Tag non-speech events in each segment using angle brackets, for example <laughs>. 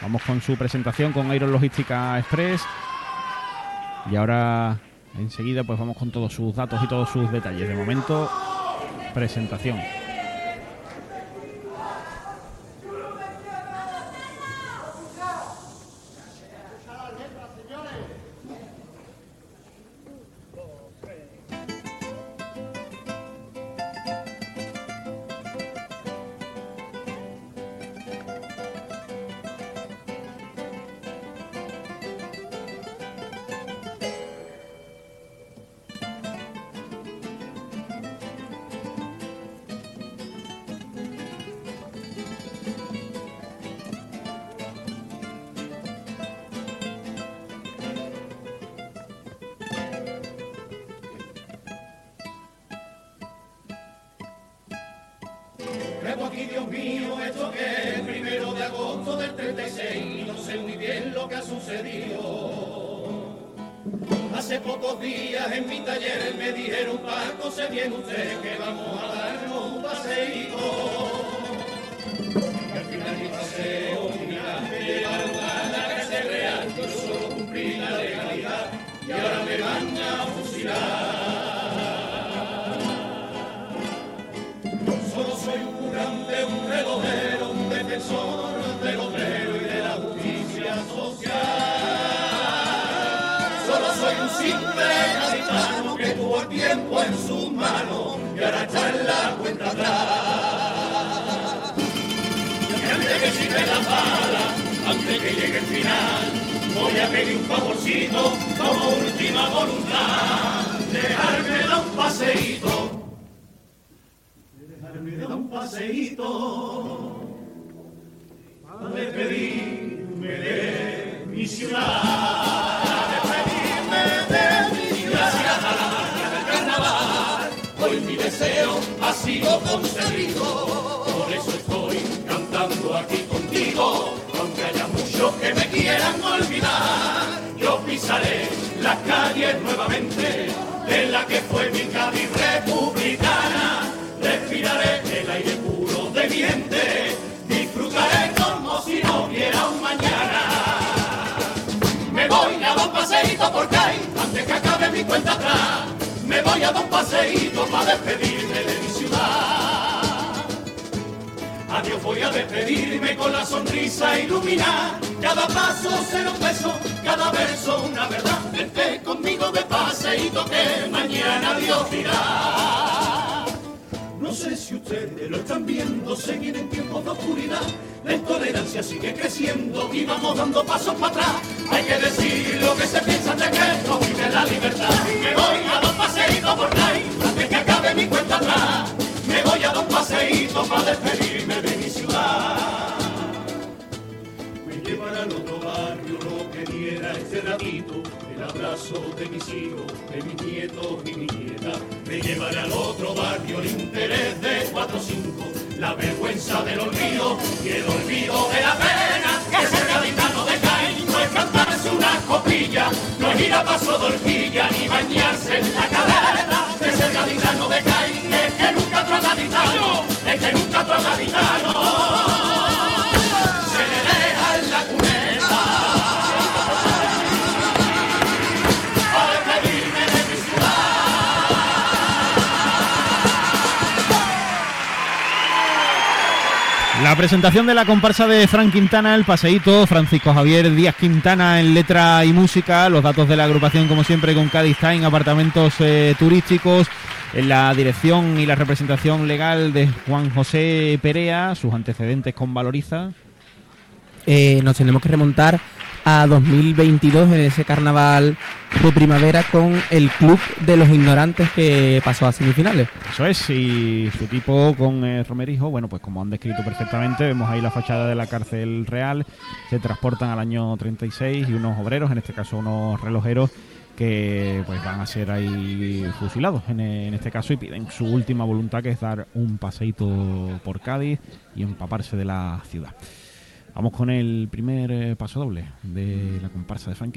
Vamos con su presentación con Iron Logística Express. Y ahora enseguida pues vamos con todos sus datos y todos sus detalles. De momento, presentación. Reto aquí, Dios mío, esto que es primero de agosto del 36, no sé muy bien lo que ha sucedido. Hace pocos días en mi taller me dijeron, Paco, se viene usted que vamos a darnos un paseíto. Y al final mi paseo, mira, me llevaron a la cárcel real, yo solo cumplí la legalidad y ahora me van a fusilar. Soy un simple gaditano que tuvo el tiempo en sus manos y ahora está la cuenta atrás. Y antes que sirve la bala, antes que llegue el final, voy a pedir un favorcito como última voluntad. Dejarme dar un paseíto dejarme dar un paseíto a despedirme de mi ciudad. Deseo ha sido concedido. Por eso estoy cantando aquí contigo, aunque haya muchos que me quieran olvidar. Yo pisaré las calles nuevamente de la que fue mi Cádiz republicana respiraré el aire puro de mi ente, disfrutaré como si no hubiera un mañana. Me voy a un paseíto por Cádiz antes que acabe mi cuenta atrás. Me voy a dar un paseíto para despedirme de mi ciudad. Adiós voy a despedirme con la sonrisa iluminada. Cada paso será un beso, cada verso una verdad. Vente conmigo de paseíto que mañana Dios dirá. No sé si ustedes lo están viendo, seguir en tiempos de oscuridad. La intolerancia sigue creciendo y vamos dando pasos para atrás. Hay que decir lo que se piensa de que no vive la libertad. Me voy a para despedirme de mi ciudad. Me llevará al otro barrio lo que diera este ratito. El abrazo de mis hijos, de mis nietos y mi nieta. Me llevará al otro barrio el interés de cuatro o cinco. La vergüenza del olvido y el olvido de la pena. Que ser gaditano de Caín no es cantarse una copilla, no es ir a paso de horquilla ni bañarse en la cadena. Que ser gaditano de Caín la presentación de la comparsa de Frank Quintana, el paseíto, Francisco Javier Díaz Quintana en letra y música, los datos de la agrupación como siempre con Cádiz Time, apartamentos eh, turísticos, en la dirección y la representación legal de Juan José Perea, sus antecedentes con Valoriza. Eh, nos tenemos que remontar a 2022 en ese carnaval de primavera con el Club de los Ignorantes que pasó a semifinales. Eso es, y su tipo con eh, Romerijo, bueno, pues como han descrito perfectamente, vemos ahí la fachada de la cárcel real, se transportan al año 36 y unos obreros, en este caso unos relojeros, que pues van a ser ahí fusilados en, en este caso y piden su última voluntad que es dar un paseíto por Cádiz y empaparse de la ciudad. Vamos con el primer eh, paso doble de la comparsa de Frank.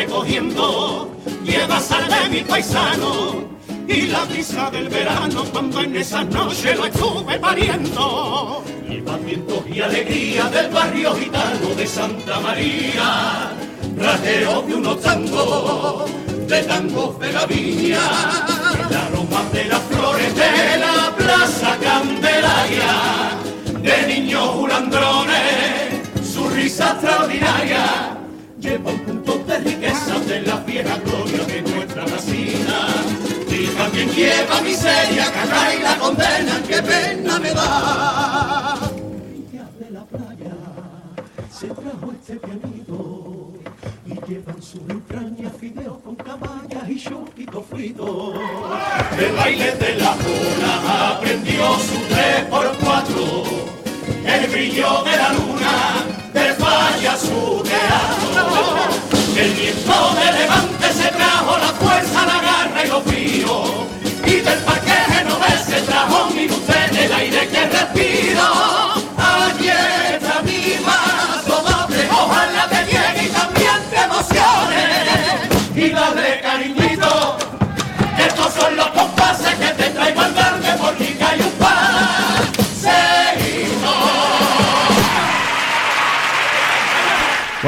Recogiendo lleva sal de mi paisano y la brisa del verano cuando en esa noche lo estuve pariendo. Lleva vientos y alegría del barrio gitano de Santa María, rasgueo de unos tangos, de tangos de la viña, el aroma de las flores de la plaza Candelaria, de niños bulandrones, su risa extraordinaria. Lleva un punto de la vieja gloria de nuestra vecina y también lleva miseria, caja y la condena, qué pena me da. De la playa se trajo este pianito y llevan sus entrañas fideos con caballas y choquitos fritos. El baile de la luna aprendió su tres por cuatro, el brillo de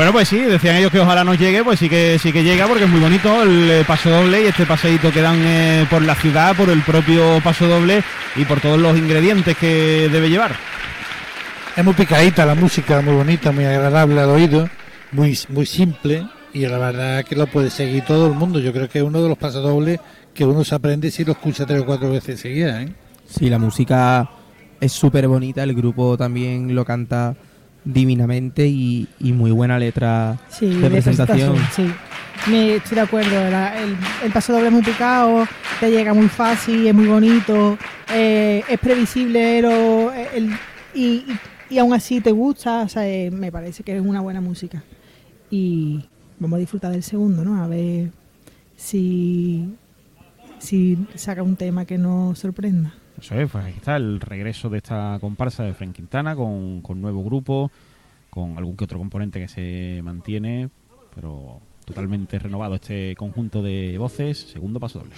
Bueno, pues sí, decían ellos que ojalá nos llegue, pues sí que sí que llega porque es muy bonito el paso doble y este paseíto que dan eh, por la ciudad, por el propio paso doble y por todos los ingredientes que debe llevar. Es muy picadita la música, muy bonita, muy agradable al oído, muy, muy simple y la verdad que lo puede seguir todo el mundo. Yo creo que es uno de los pasodobles que uno se aprende si lo escucha tres o cuatro veces seguidas. ¿eh? Sí, la música es súper bonita, el grupo también lo canta divinamente y, y muy buena letra Sí, de presentación. Sí, Me, estoy de acuerdo. la- el, el paso doble es muy picado, te llega muy fácil, es muy bonito, eh, es previsible el- y, y- y aún así te gusta. O sea, eh, me parece que es una buena música. Y vamos a disfrutar del segundo, ¿no? A ver si, si saca un tema que nos sorprenda. Eso es, pues ahí está el regreso de esta comparsa de Frank Quintana con, con nuevo grupo, con algún que otro componente que se mantiene, pero totalmente renovado este conjunto de voces, segundo paso doble.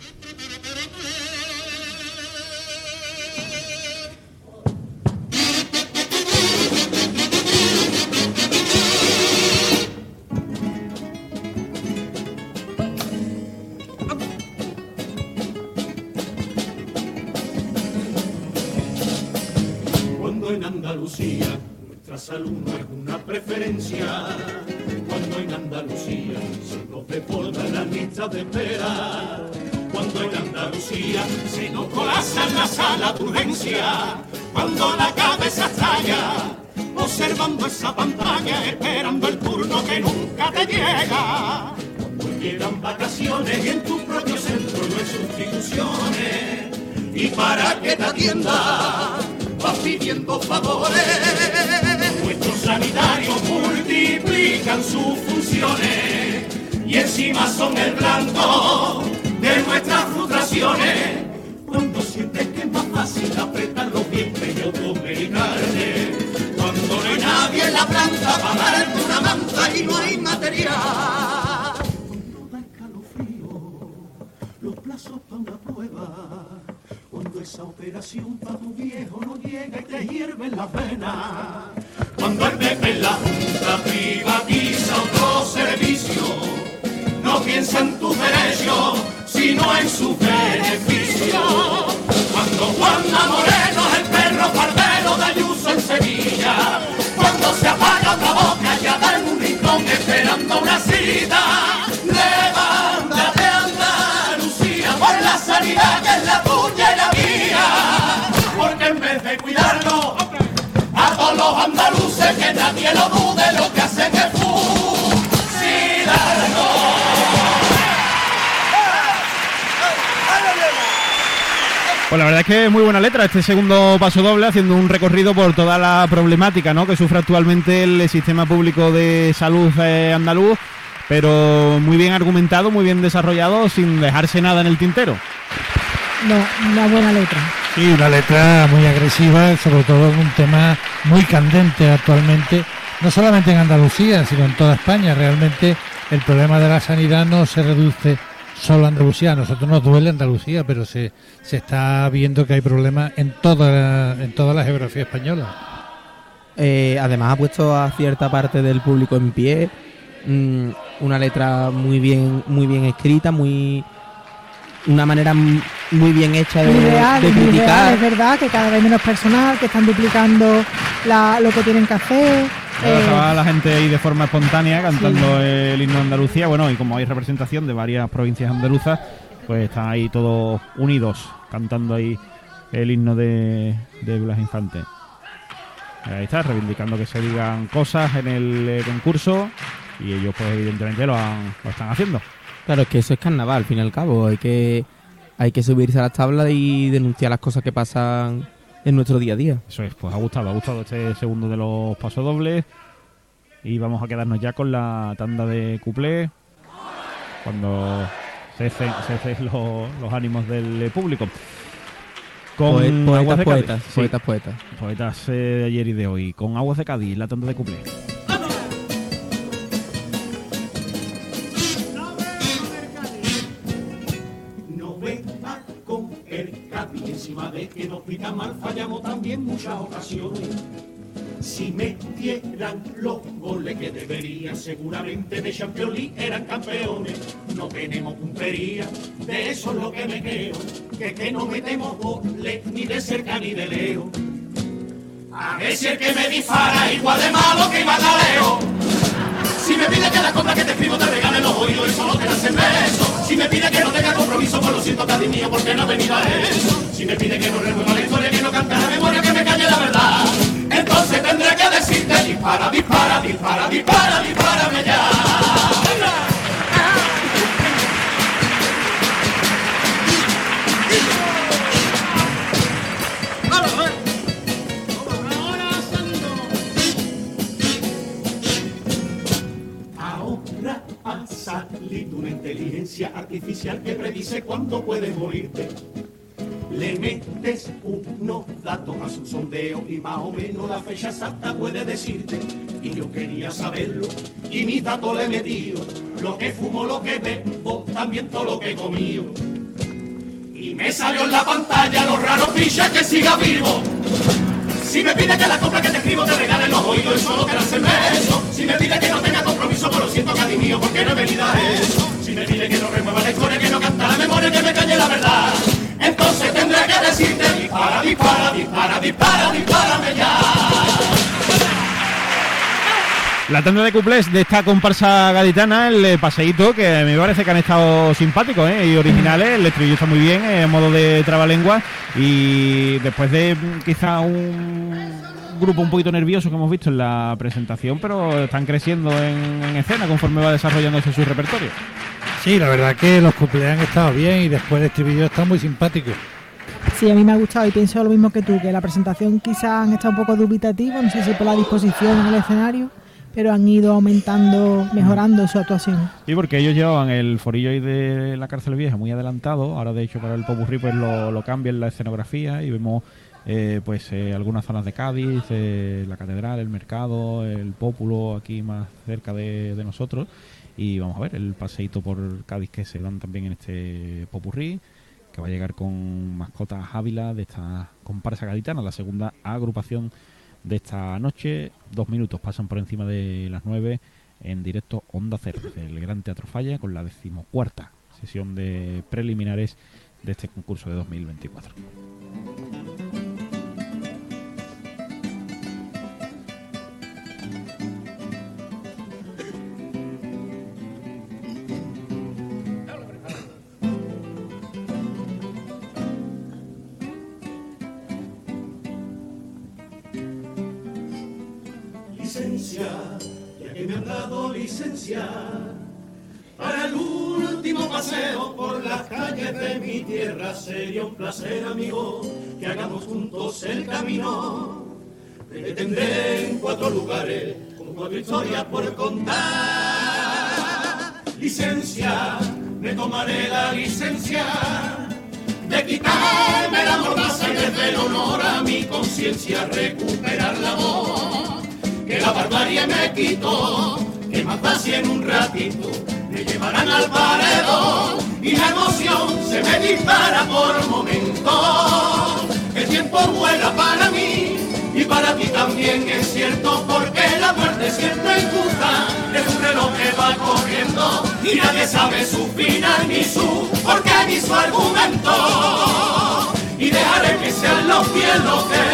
Que nunca te llega. Cuando llegan vacaciones y en tu propio centro no hay sustituciones, y para que te atienda vas pidiendo favores. Nuestros sanitarios multiplican sus funciones y encima son el blanco de nuestras frustraciones. Cuando sientes que es más fácil apretar los dientes y en la planta para darte una manta y no hay material. Cuando da escalofrío los plazos para una prueba. Cuando esa operación para tu viejo no llega y te hierven las venas. Cuando el PP en la Junta privatiza otro servicio, no piensa en tus derechos, sino en su beneficio. Cuando Juana Moreno cuidarlo a todos los andaluces que nadie lo dude lo que hacen es fusilarnos. Pues la verdad es que es muy buena letra este segundo paso doble, haciendo un recorrido por toda la problemática ¿no? que sufre actualmente el sistema público de salud eh, andaluz, pero muy bien argumentado, muy bien desarrollado, sin dejarse nada en el tintero. No, una buena letra. Sí, una letra muy agresiva, sobre todo en un tema muy candente actualmente, no solamente en Andalucía, sino en toda España. Realmente el problema de la sanidad no se reduce solo a Andalucía. A nosotros nos duele Andalucía, pero se, se está viendo que hay problemas en toda, en toda la geografía española. Eh, además ha puesto a cierta parte del público en pie. mm, una letra muy bien, muy bien escrita, muy una manera muy bien hecha de, Muy real, de muy real, criticar. es verdad que cada vez menos personal, que están duplicando la- lo que tienen que hacer. Eh, estaba la gente ahí de forma espontánea cantando el himno de Andalucía. Bueno, y como hay representación de varias provincias andaluzas, pues están ahí todos unidos cantando ahí el himno de, de Blas Infante. Ahí está, reivindicando que se digan cosas en el eh, concurso y ellos pues evidentemente lo, han- lo están haciendo. Claro, es que eso es carnaval, al fin y al cabo. Hay que, hay que subirse a las tablas y denunciar las cosas que pasan en nuestro día a día. Eso es, pues ha gustado, ha gustado este segundo de los pasodobles. Y vamos a quedarnos ya con la tanda de cuplé. Cuando cesen, cesen los, los ánimos del público. Con Poe- Aguas poetas, de Cádiz. poetas, Sí, poetas, poetas. poetas, eh, de ayer y de hoy. Con Aguas de Cádiz, la tanda de cuplé. Cádiz encima de que nos pita mal, fallamos también muchas ocasiones. Si metieran los goles que deberían, seguramente de Champions League eran campeones. No tenemos puntería, de eso es lo que me quejo, que, que no metemos goles ni de cerca ni de lejos. A ver si el que me dispara igual de malo que Imanaleo. Si me pide que la compra que te escribo te regale los oídos y solo te hacen beso. Si me pide que no tenga compromiso, pues lo siento, casi mío, porque no ha venido a eso. Si me pide que no remueva la historia, que no cante la memoria, que me calle la verdad. Entonces tendré que decirte, dispara, dispara, dispara, dispara, dispárame ya. Inteligencia artificial que predice cuándo puedes morirte. Le metes unos datos a su sondeo y más o menos la fecha exacta puede decirte. Y yo quería saberlo y mis datos le he metido. Lo que fumo, lo que bebo, también todo lo que he comido. Y me salió en la pantalla los raros pichas que siga vivo. Si me pide que la compra que te escribo te regale los oídos y solo quieras hacerme eso. Si me pide que no tenga compromiso, pues lo siento, casi mío, porque no he venido a eso. Si me pide que no remueva la historia, que no canta la memoria, que me calle la verdad. Entonces tendré que decirte, dispara, dispara, dispara, dispara, dispárame ya. La tanda de cuplés de esta comparsa gaditana, el eh, paseíto, que me parece que han estado simpáticos ¿eh? y originales. El estribillo está muy bien, en modo de trabalengua. Y después de mm, quizá un grupo un poquito nervioso que hemos visto en la presentación, pero están creciendo en, en escena conforme va desarrollándose su repertorio. Sí, la verdad que los cumpleaños han estado bien y después el estribillo está muy simpático. Sí, a mí me ha gustado y pienso lo mismo que tú, que la presentación quizás han estado un poco dubitativa, no sé si por la disposición en el escenario, pero han ido aumentando, mejorando su actuación. Sí, porque ellos llevaban el forillo ahí de la cárcel vieja muy adelantado. Ahora, de hecho, para el Popurrí pues lo, lo cambian la escenografía y vemos eh, pues eh, algunas zonas de Cádiz, eh, la catedral, el mercado, el pópulo aquí más cerca de, nosotros. Y vamos a ver el paseíto por Cádiz que se dan también en este Popurrí, que va a llegar con mascotas Ávila de esta comparsa gaditana, la segunda agrupación de esta noche. Dos minutos pasan por encima de las nueve en directo Onda Cero, el Gran Teatro Falla, con la decimocuarta sesión de preliminares de este concurso de 2024. Ya que me han dado licencia para el último paseo por las calles de mi tierra. Sería un placer, amigo, que hagamos juntos el camino. Me detendré en cuatro lugares con cuatro historias por contar. licencia, me tomaré la licencia de quitarme la mordaza y desde el honor a mi conciencia recuperar la voz que la barbarie me quitó, que más fácil en un ratito me llevarán al paredón y la emoción se me dispara por momentos. El tiempo vuela para mí y para ti también es cierto porque la muerte siempre injusta es un reloj que va corriendo y nadie sabe su final ni su porque ni su argumento y dejaré que sean los cielos que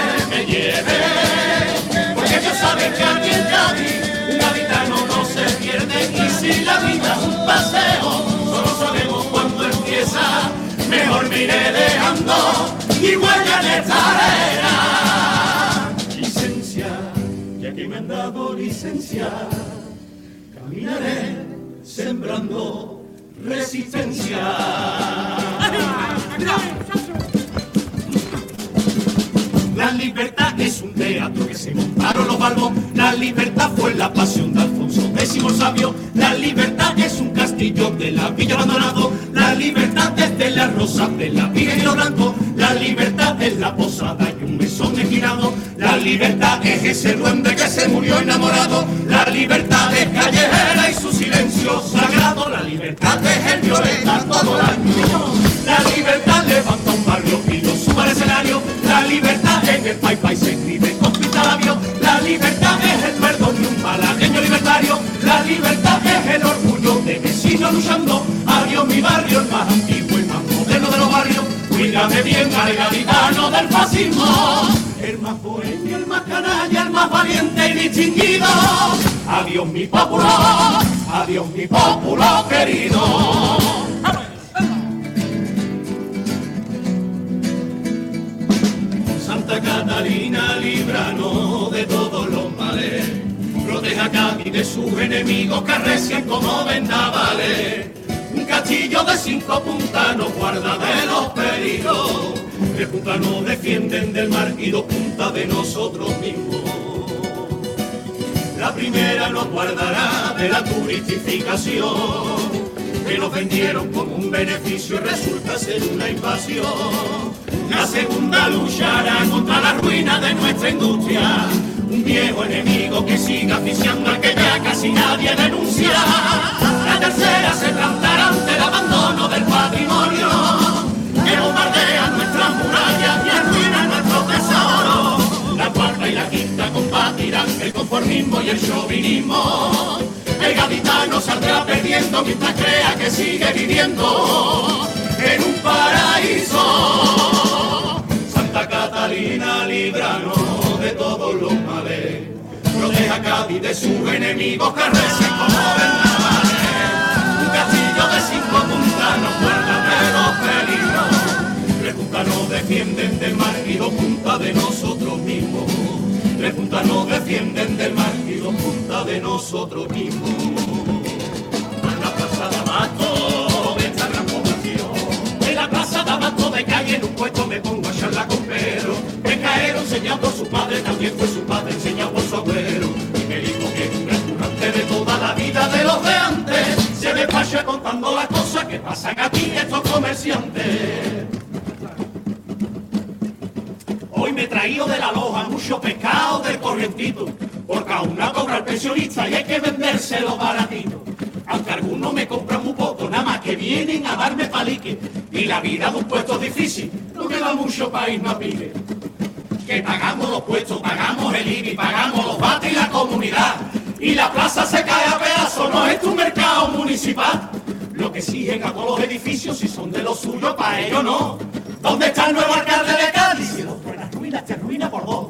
un gaditano no se pierde y si la vida es un paseo solo sabemos cuándo empieza mejor me iré dejando y huella en esta arena. Licencia ya que me han dado licencia caminaré sembrando resistencia <laughs> La libertad es un teatro que se montaron los balbos. La libertad fue la pasión de Alfonso X sabio. La libertad es un castillo de la villa abandonado. La libertad es de la rosa de la villa y lo blanco. La libertad es la posada y un mesón esquinado. La libertad es ese duende que se murió enamorado. La libertad es callejera y su silencio sagrado. La libertad es el violeta todo el año. La libertad el país se escribe con pintalabio. La libertad es el perdón de un malagueño libertario. La libertad es el orgullo de vecinos luchando. Adiós mi barrio, el más antiguo y más moderno de los barrios. Cuídame bien al gaditano del fascismo. El más bohemio, el más canalla, el más valiente y distinguido. Adiós mi pueblo, adiós mi pueblo querido. De sus enemigos que arrecian como vendavales. Un castillo de cinco puntas nos guarda de los peligros. De punta nos defienden del mar y dos puntas de nosotros mismos. La primera nos guardará de la turistificación, que nos vendieron como un beneficio y resulta ser una invasión. La segunda luchará contra la ruina de nuestra industria, un viejo enemigo que sigue asfixiando al que ya casi nadie denuncia. La tercera se plantará ante el abandono del patrimonio, que bombardea nuestras murallas y arruina nuestros tesoros. La cuarta y la quinta combatirán el conformismo y el chauvinismo. El gaditano saldrá perdiendo mientras crea que sigue viviendo en un paraíso. Santa Catalina, líbranos todos los males. Proteja a Cádiz de sus enemigos que recen como vendavales. Un castillo de cinco puntas nos guarda de los peligros. Tres puntas nos defienden del mar y dos puntas de nosotros mismos. Tres puntas defienden del mar y dos puntas de nosotros mismos. En un puesto me pongo a charlar con Pedro. Me caeron enseñado por su padre, también fue su padre enseñado por su abuelo. Y me dijo que un gran currante de toda la vida de los de antes. Se despacha contando las cosas que pasan aquí estos comerciantes. Hoy me he traído de la loja mucho pescado del corrientito, porque aún no cobra el pensionista y hay que vendérselo baratito. Aunque algunos me compran muy poco, nada más que vienen a darme palique. Y la vida de un puesto es difícil, no queda mucho para irnos a pique. Que pagamos los puestos, pagamos el IBI, pagamos los bates y la comunidad. Y la plaza se cae a pedazos, no es tu mercado municipal. Lo que exigen a todos los edificios, si son de los suyos, para ellos no. ¿Dónde está el nuevo alcalde de Cádiz? Si los buenas ruinas te arruina por dos.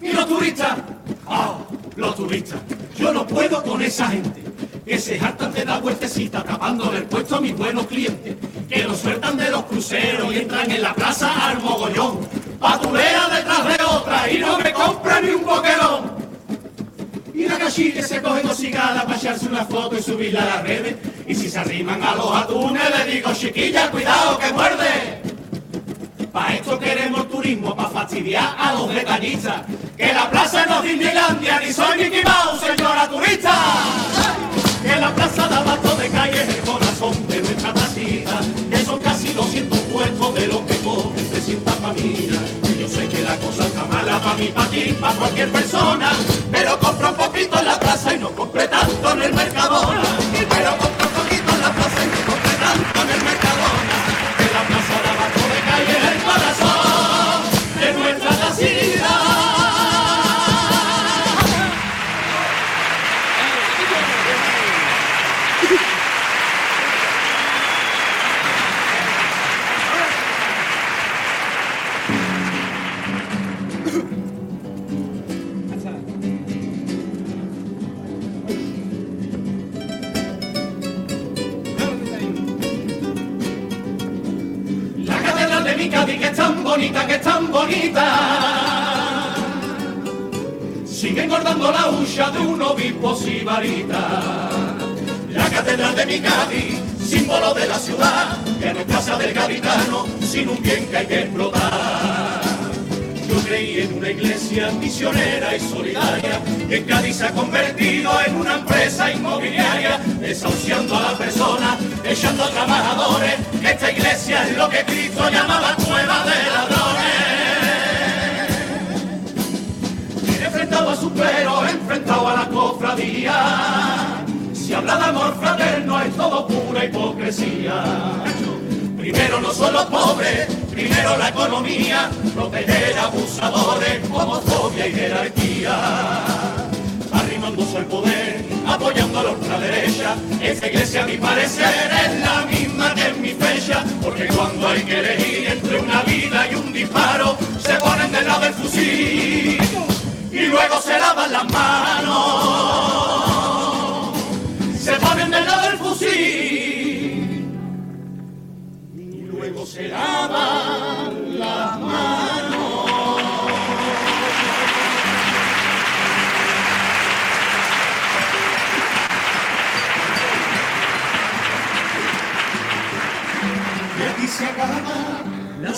¿Y los turistas? Ah, los turistas. Yo no puedo con esa gente que se hartan de dar vueltecita tapándole el puesto a mis buenos clientes, que los sueltan de los cruceros y entran en la plaza al mogollón, patulea detrás de otra y no me compran ni un boquerón. Y la cachí que se coge dos cigalas para echarse una foto y subirla a las redes. Y si se arriman a los atunes, le digo, chiquilla, cuidado que muerde. Pa' esto queremos turismo, pa' fastidiar a los detallistas. Que la plaza no es Disneylandia, ni soy Mickey Mouse, señora turista que la plaza da abasto de calle es el corazón de nuestra tacita, que son casi 200 puestos de los que cogen 300 familias. Yo sé que la cosa está mala para mí, para ti, para cualquier persona, pero compro un poquito en la plaza y no compré tanto en el mercadona, pero bonita. Sigue engordando la hucha de un obispo sibarita. La catedral de mi Cádiz, símbolo de la ciudad, que no es casa del gaditano, sin un bien que hay que explotar. Yo creí en una iglesia misionera y solidaria, y en Cádiz se ha convertido en una empresa inmobiliaria, desahuciando a la persona, echando a trabajadores. Esta iglesia es lo que Cristo llamaba cueva de ladrones. Clero, enfrentado a la cofradía. Si habla de amor fraterno es todo pura hipocresía. Primero no son los pobres, primero la economía, proteger abusadores, homofobia y jerarquía. Arrimándose al poder, apoyando a la ultraderecha, esta iglesia a mi parecer es la misma que en mi fecha, porque cuando hay que elegir entre una vida y un disparo, se ponen del lado del fusil my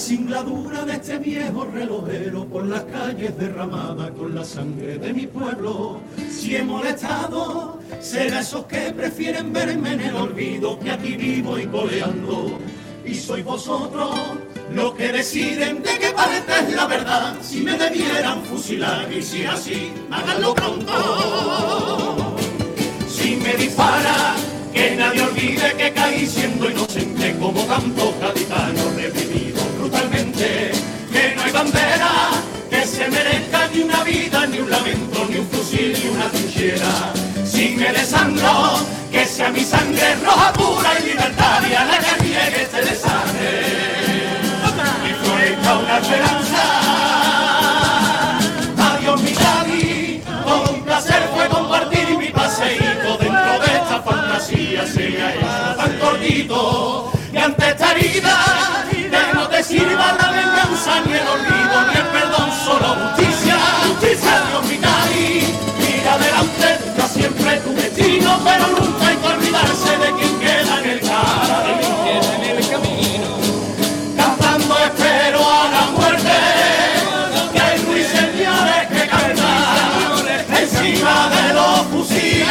singladura de este viejo relojero por las calles derramadas con la sangre de mi pueblo. Si he molestado, será esos que prefieren verme en el olvido que aquí vivo y coleando. Y sois vosotros los que deciden de qué parte es la verdad. Si me debieran fusilar y si así, háganlo pronto. Si me dispara, que nadie olvide que caí siendo inocente como tantos gaditanos reprimidos Que no hay bandera que se merezca ni una vida, ni un lamento, ni un fusil, ni una trinchera. Si me desangro, que sea mi sangre roja, pura y libertaria la que riegue este desastre. Y florezca una esperanza. Adiós mi Cádiz, con un placer fue compartir mi paseíto dentro de esta fantasía se me ha hecho tan cortito y ante esta herida ni el olvido ni el perdón solo justicia justicia Dios Cádiz mira adelante lucha siempre tu destino pero nunca hay que olvidarse de quien queda en el camino. Cantando espero a la muerte que hay ruiseñores que cantan encima de los fusiles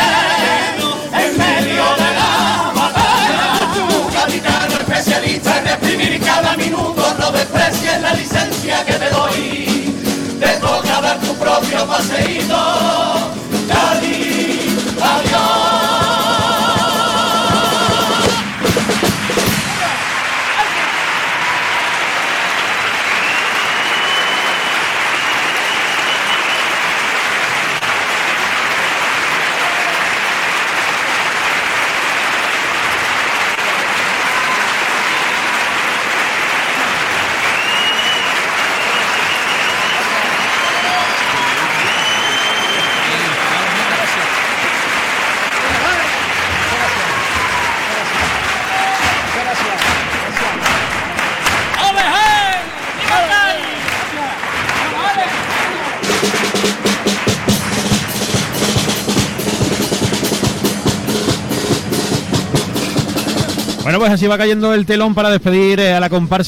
en medio de la batalla. Un capitano especialista en exprimir cada minuto no desprecies la licencia paseíto Así va cayendo el telón para despedir eh, a la comparsa